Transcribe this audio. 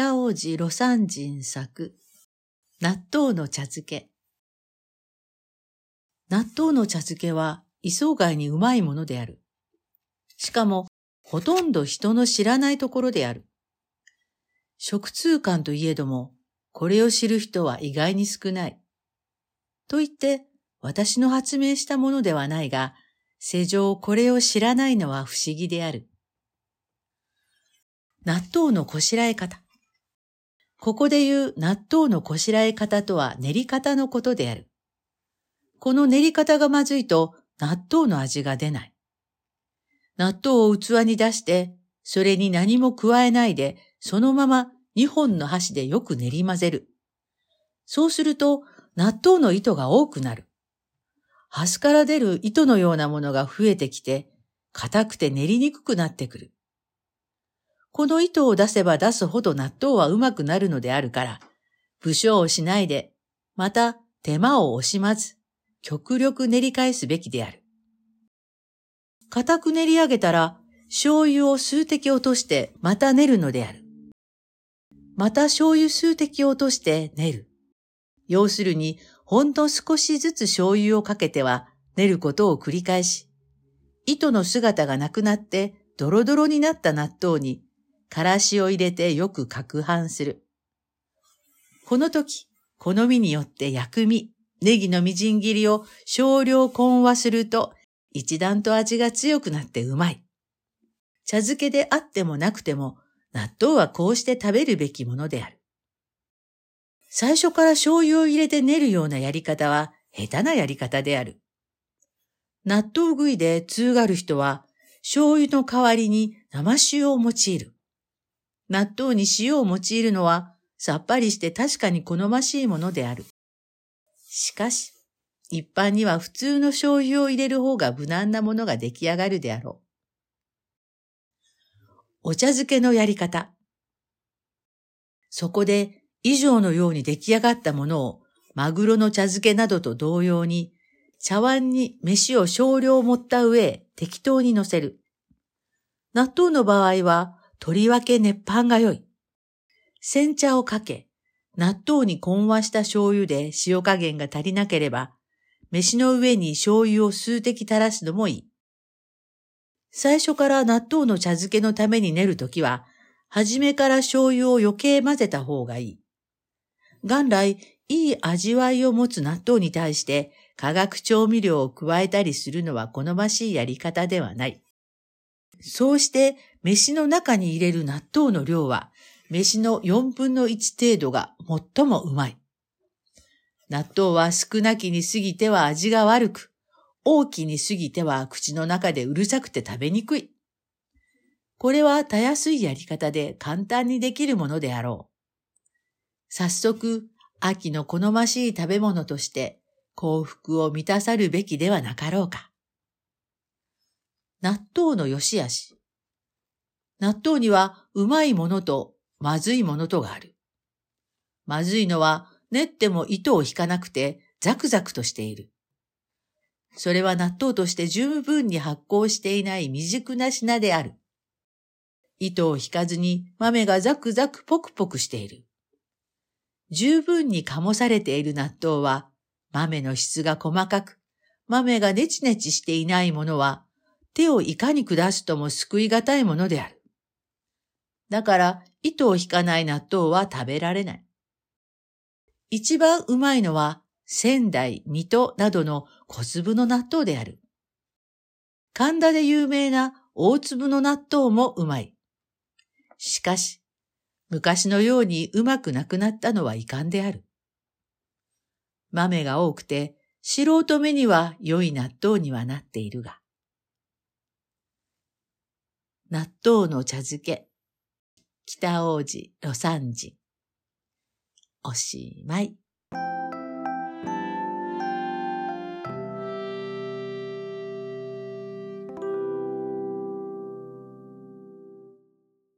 北王子魯山人作、納豆の茶漬け。納豆の茶漬けは異想外にうまいものである。しかも、ほとんど人の知らないところである。食通感といえども、これを知る人は意外に少ない。と言って、私の発明したものではないが、世上これを知らないのは不思議である。納豆のこしらえ方。ここで言う納豆のこしらえ方とは練り方のことである。この練り方がまずいと納豆の味が出ない。納豆を器に出して、それに何も加えないで、そのまま2本の箸でよく練り混ぜる。そうすると、納豆の糸が多くなる。端から出る糸のようなものが増えてきて、硬くて練りにくくなってくる。この糸を出せば出すほど納豆はうまくなるのであるから、武将をしないで、また手間を惜しまず、極力練り返すべきである。固く練り上げたら、醤油を数滴落としてまた練るのである。また醤油数滴落として練る。要するに、ほんの少しずつ醤油をかけては練ることを繰り返し、糸の姿がなくなってドロドロになった納豆にからしを入れてよく攪拌する。この時、好みによって薬味、ネギのみじん切りを少量混和すると、一段と味が強くなってうまい。茶漬けであってもなくても、納豆はこうして食べるべきものである。最初から醤油を入れて練るようなやり方は下手なやり方である。納豆食いで通がる人は、醤油の代わりに生塩を用いる。納豆に塩を用いるのはさっぱりして確かに好ましいものである。しかし、一般には普通の醤油を入れる方が無難なものが出来上がるであろう。お茶漬けのやり方。そこで以上のように出来上がったものをマグロの茶漬けなどと同様に茶碗に飯を少量盛った上適当に乗せる。納豆の場合はとりわけ熱飯が良い。煎茶をかけ、納豆に混和した醤油で塩加減が足りなければ、飯の上に醤油を数滴垂らすのもいい。最初から納豆の茶漬けのために練るときは、初めから醤油を余計混ぜた方がいい。元来、いい味わいを持つ納豆に対して化学調味料を加えたりするのは好ましいやり方ではない。そうして飯の中に入れる納豆の量は、飯の4分の1程度が最もうまい。納豆は少なきに過ぎては味が悪く、大きに過ぎては口の中でうるさくて食べにくい。これはたやすいやり方で簡単にできるものであろう。早速、秋の好ましい食べ物として幸福を満たさるべきではなかろうか。納豆の良し悪し。納豆にはうまいものとまずいものとがある。まずいのは練っても糸を引かなくてザクザクとしている。それは納豆として十分に発酵していない未熟な品である。糸を引かずに豆がザクザクポクポクしている。十分に醸されている納豆は豆の質が細かく、豆がネチネチしていないものは手をいかに下すとも救いがたいものである。だから、糸を引かない納豆は食べられない。一番うまいのは、仙台、水戸などの小粒の納豆である。神田で有名な大粒の納豆もうまい。しかし、昔のようにうまくなくなったのはいかんである。豆が多くて、素人目には良い納豆にはなっているが。納豆の茶漬け。北王子、魯山人。おしまい。